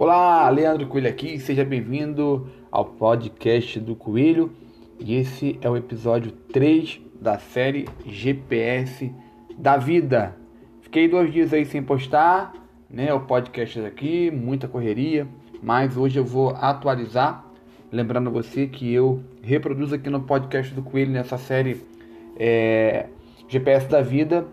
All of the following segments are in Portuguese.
Olá, Leandro Coelho aqui, seja bem-vindo ao podcast do Coelho. E esse é o episódio 3 da série GPS da Vida. Fiquei dois dias aí sem postar, né? O podcast aqui, muita correria, mas hoje eu vou atualizar. Lembrando você que eu reproduzo aqui no podcast do Coelho, nessa série é, GPS da Vida,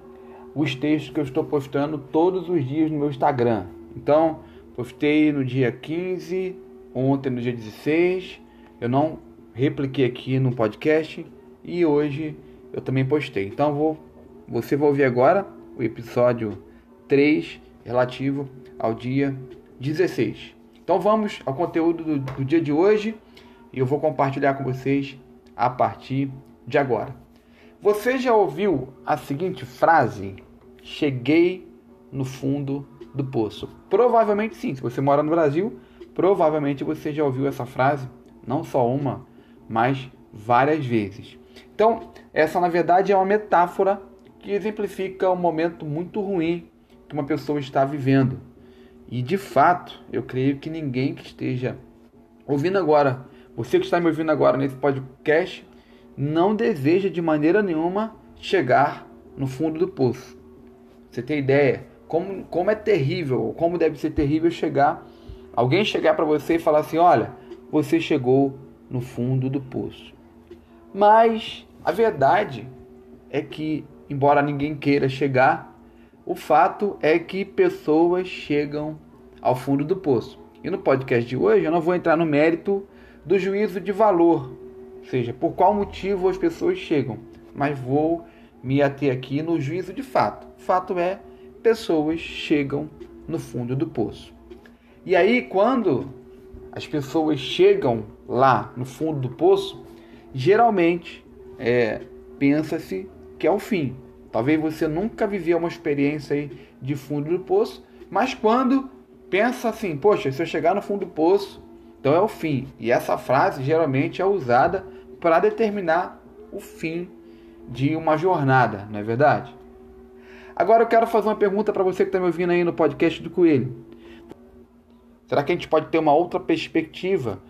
os textos que eu estou postando todos os dias no meu Instagram. Então, Postei no dia 15, ontem no dia 16. Eu não repliquei aqui no podcast e hoje eu também postei. Então vou, você vai ouvir agora o episódio 3 relativo ao dia 16. Então vamos ao conteúdo do, do dia de hoje e eu vou compartilhar com vocês a partir de agora. Você já ouviu a seguinte frase? Cheguei no fundo do poço? Provavelmente sim. Se você mora no Brasil, provavelmente você já ouviu essa frase, não só uma, mas várias vezes. Então, essa na verdade é uma metáfora que exemplifica um momento muito ruim que uma pessoa está vivendo. E de fato, eu creio que ninguém que esteja ouvindo agora, você que está me ouvindo agora nesse podcast, não deseja de maneira nenhuma chegar no fundo do poço. Você tem ideia? Como, como é terrível, como deve ser terrível chegar, alguém chegar para você e falar assim: olha, você chegou no fundo do poço. Mas a verdade é que, embora ninguém queira chegar, o fato é que pessoas chegam ao fundo do poço. E no podcast de hoje eu não vou entrar no mérito do juízo de valor, ou seja, por qual motivo as pessoas chegam, mas vou me ater aqui no juízo de fato. O fato é pessoas chegam no fundo do poço. E aí, quando as pessoas chegam lá no fundo do poço, geralmente é, pensa-se que é o fim. Talvez você nunca viveu uma experiência aí de fundo do poço, mas quando pensa assim, poxa, se eu chegar no fundo do poço, então é o fim. E essa frase geralmente é usada para determinar o fim de uma jornada, não é verdade? Agora eu quero fazer uma pergunta para você que está me ouvindo aí no podcast do Coelho. Será que a gente pode ter uma outra perspectiva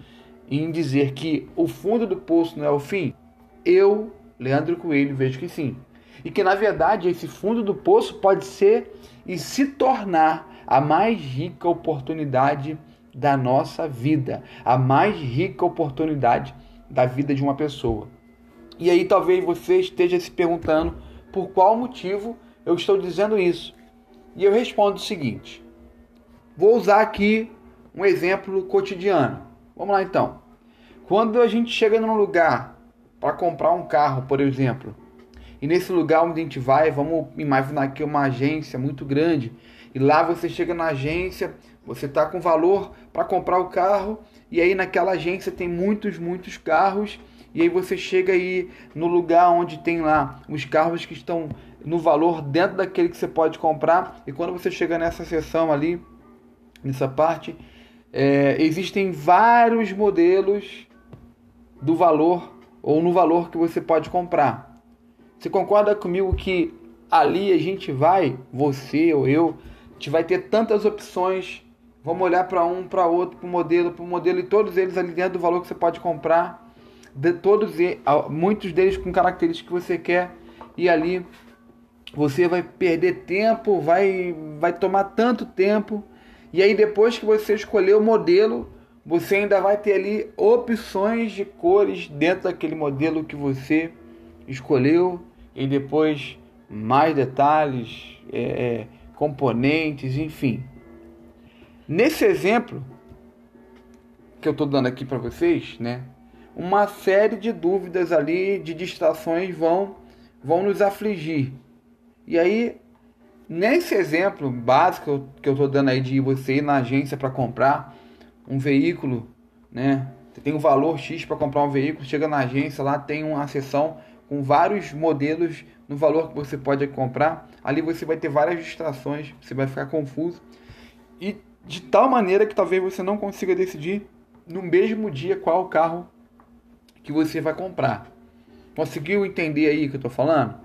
em dizer que o fundo do poço não é o fim? Eu, Leandro Coelho, vejo que sim. E que na verdade esse fundo do poço pode ser e se tornar a mais rica oportunidade da nossa vida, a mais rica oportunidade da vida de uma pessoa. E aí talvez você esteja se perguntando por qual motivo eu estou dizendo isso? E eu respondo o seguinte: vou usar aqui um exemplo cotidiano. Vamos lá então. Quando a gente chega num lugar para comprar um carro, por exemplo, e nesse lugar onde a gente vai, vamos imaginar que é uma agência muito grande, e lá você chega na agência, você está com valor para comprar o carro, e aí naquela agência tem muitos, muitos carros, e aí você chega aí no lugar onde tem lá os carros que estão no valor dentro daquele que você pode comprar. E quando você chega nessa seção ali, nessa parte, é, existem vários modelos do valor ou no valor que você pode comprar. Você concorda comigo que ali a gente vai, você ou eu, a gente vai ter tantas opções. Vamos olhar para um, para outro, para o modelo, para o modelo e todos eles ali dentro do valor que você pode comprar. De todos, muitos deles com características que você quer e ali você vai perder tempo, vai, vai tomar tanto tempo. E aí depois que você escolher o modelo, você ainda vai ter ali opções de cores dentro daquele modelo que você escolheu e depois mais detalhes, é, é componentes, enfim. Nesse exemplo que eu estou dando aqui para vocês, né, uma série de dúvidas ali, de distrações vão vão nos afligir. E aí, nesse exemplo básico que eu estou dando aí de você ir na agência para comprar um veículo, né? Você tem um valor X para comprar um veículo, chega na agência, lá tem uma seção com vários modelos no valor que você pode comprar. Ali você vai ter várias distrações, você vai ficar confuso. E de tal maneira que talvez você não consiga decidir no mesmo dia qual carro que você vai comprar. Conseguiu entender aí o que eu estou falando?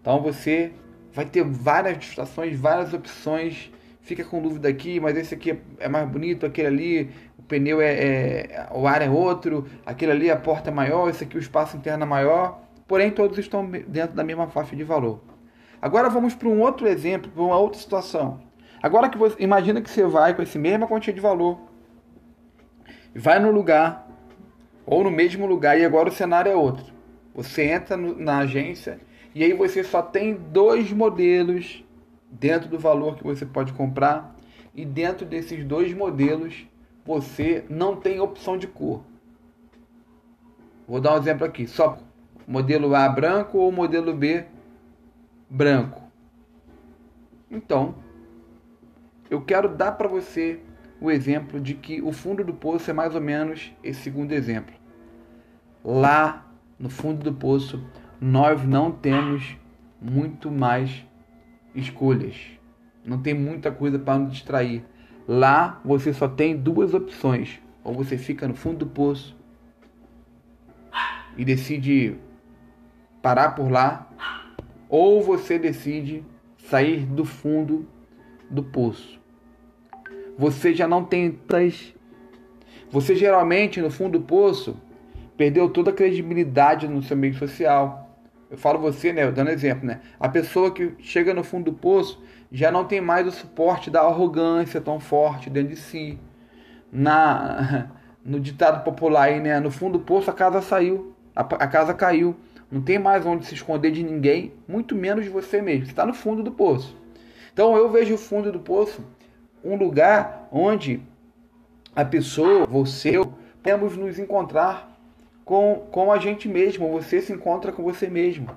Então você vai ter várias distrações, várias opções, fica com dúvida aqui, mas esse aqui é mais bonito, aquele ali, o pneu é, é o ar é outro, aquele ali a porta é maior, esse aqui o espaço interno é maior, porém todos estão dentro da mesma faixa de valor. Agora vamos para um outro exemplo, para uma outra situação. Agora que você imagina que você vai com esse mesma quantia de valor, vai no lugar ou no mesmo lugar e agora o cenário é outro. Você entra no, na agência e aí você só tem dois modelos dentro do valor que você pode comprar e dentro desses dois modelos você não tem opção de cor. Vou dar um exemplo aqui, só modelo A branco ou modelo B branco. Então, eu quero dar para você o exemplo de que o fundo do poço é mais ou menos esse segundo exemplo. Lá no fundo do poço, nós não temos muito mais escolhas. Não tem muita coisa para nos distrair. Lá você só tem duas opções. Ou você fica no fundo do poço e decide parar por lá, ou você decide sair do fundo do poço. Você já não tem tantas. Você geralmente no fundo do poço perdeu toda a credibilidade no seu meio social eu falo você, né, dando exemplo, né? A pessoa que chega no fundo do poço já não tem mais o suporte da arrogância tão forte dentro de si. Na no ditado popular aí, né, no fundo do poço a casa saiu, a, a casa caiu. Não tem mais onde se esconder de ninguém, muito menos de você mesmo. Você está no fundo do poço. Então eu vejo o fundo do poço um lugar onde a pessoa, você, podemos nos encontrar com, com a gente mesmo, você se encontra com você mesmo.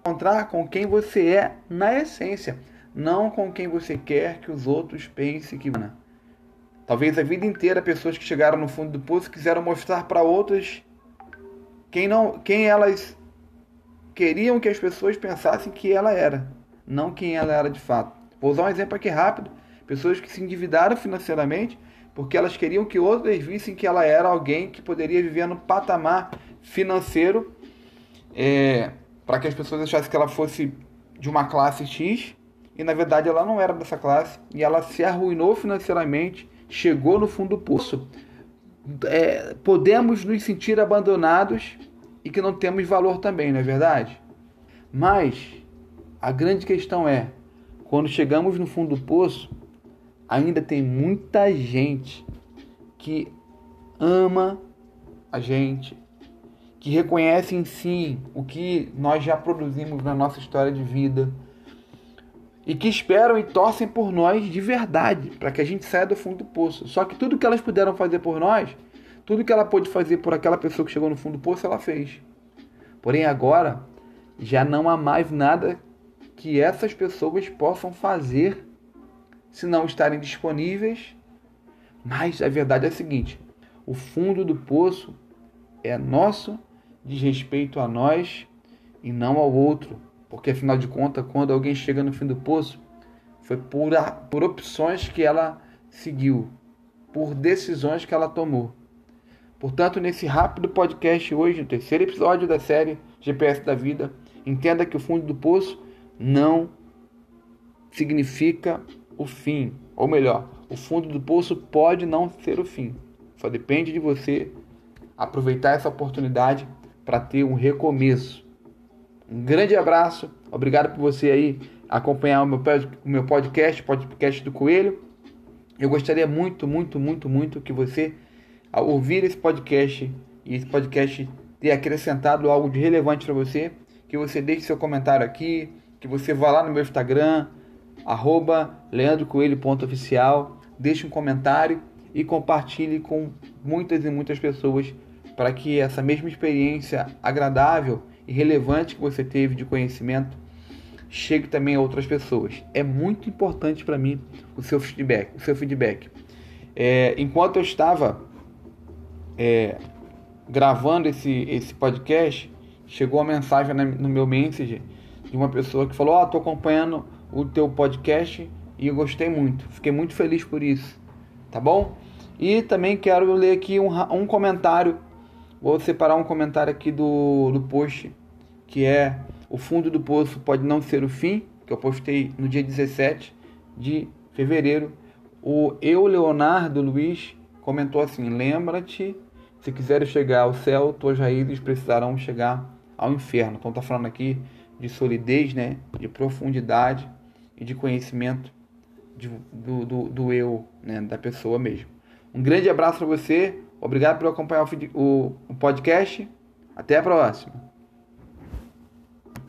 Encontrar com quem você é na essência, não com quem você quer que os outros pensem que. Talvez a vida inteira pessoas que chegaram no fundo do poço quiseram mostrar para outras quem não, quem elas queriam que as pessoas pensassem que ela era, não quem ela era de fato. Vou usar um exemplo aqui rápido. Pessoas que se endividaram financeiramente porque elas queriam que outras vissem que ela era alguém que poderia viver no patamar financeiro, é, para que as pessoas achassem que ela fosse de uma classe X, e na verdade ela não era dessa classe, e ela se arruinou financeiramente, chegou no fundo do poço. É, podemos nos sentir abandonados e que não temos valor também, não é verdade? Mas a grande questão é, quando chegamos no fundo do poço, ainda tem muita gente que ama a gente, que reconhece em si o que nós já produzimos na nossa história de vida e que esperam e torcem por nós de verdade, para que a gente saia do fundo do poço. Só que tudo que elas puderam fazer por nós, tudo que ela pôde fazer por aquela pessoa que chegou no fundo do poço, ela fez. Porém, agora já não há mais nada que essas pessoas possam fazer se não estarem disponíveis. Mas a verdade é a seguinte: o fundo do poço é nosso, diz respeito a nós e não ao outro. Porque afinal de contas, quando alguém chega no fim do poço, foi por, por opções que ela seguiu, por decisões que ela tomou. Portanto, nesse rápido podcast hoje, no terceiro episódio da série GPS da Vida, entenda que o fundo do poço não significa o fim, ou melhor, o fundo do poço pode não ser o fim. Só depende de você aproveitar essa oportunidade para ter um recomeço. Um grande abraço, obrigado por você aí acompanhar o meu, o meu podcast, podcast do Coelho. Eu gostaria muito, muito, muito, muito que você, ao ouvir esse podcast e esse podcast ter acrescentado algo de relevante para você, que você deixe seu comentário aqui, que você vá lá no meu Instagram, arroba leandrocoelho.oficial, deixe um comentário e compartilhe com muitas e muitas pessoas para que essa mesma experiência agradável e relevante que você teve de conhecimento chegue também a outras pessoas. É muito importante para mim o seu feedback. O seu feedback. É, enquanto eu estava é, gravando esse, esse podcast, chegou uma mensagem no meu Messenger de uma pessoa que falou: Ó, oh, tô acompanhando o teu podcast e eu gostei muito. Fiquei muito feliz por isso, tá bom? E também quero ler aqui um, um comentário. Vou separar um comentário aqui do, do post, que é o fundo do poço pode não ser o fim, que eu postei no dia 17 de fevereiro. O eu, Leonardo Luiz, comentou assim: Lembra-te, se quiseres chegar ao céu, tuas raízes precisarão chegar ao inferno. Então, está falando aqui de solidez, né? de profundidade e de conhecimento de, do, do, do, eu, né? da pessoa mesmo. Um grande abraço para você, obrigado por acompanhar o, o, o podcast. Até a próxima.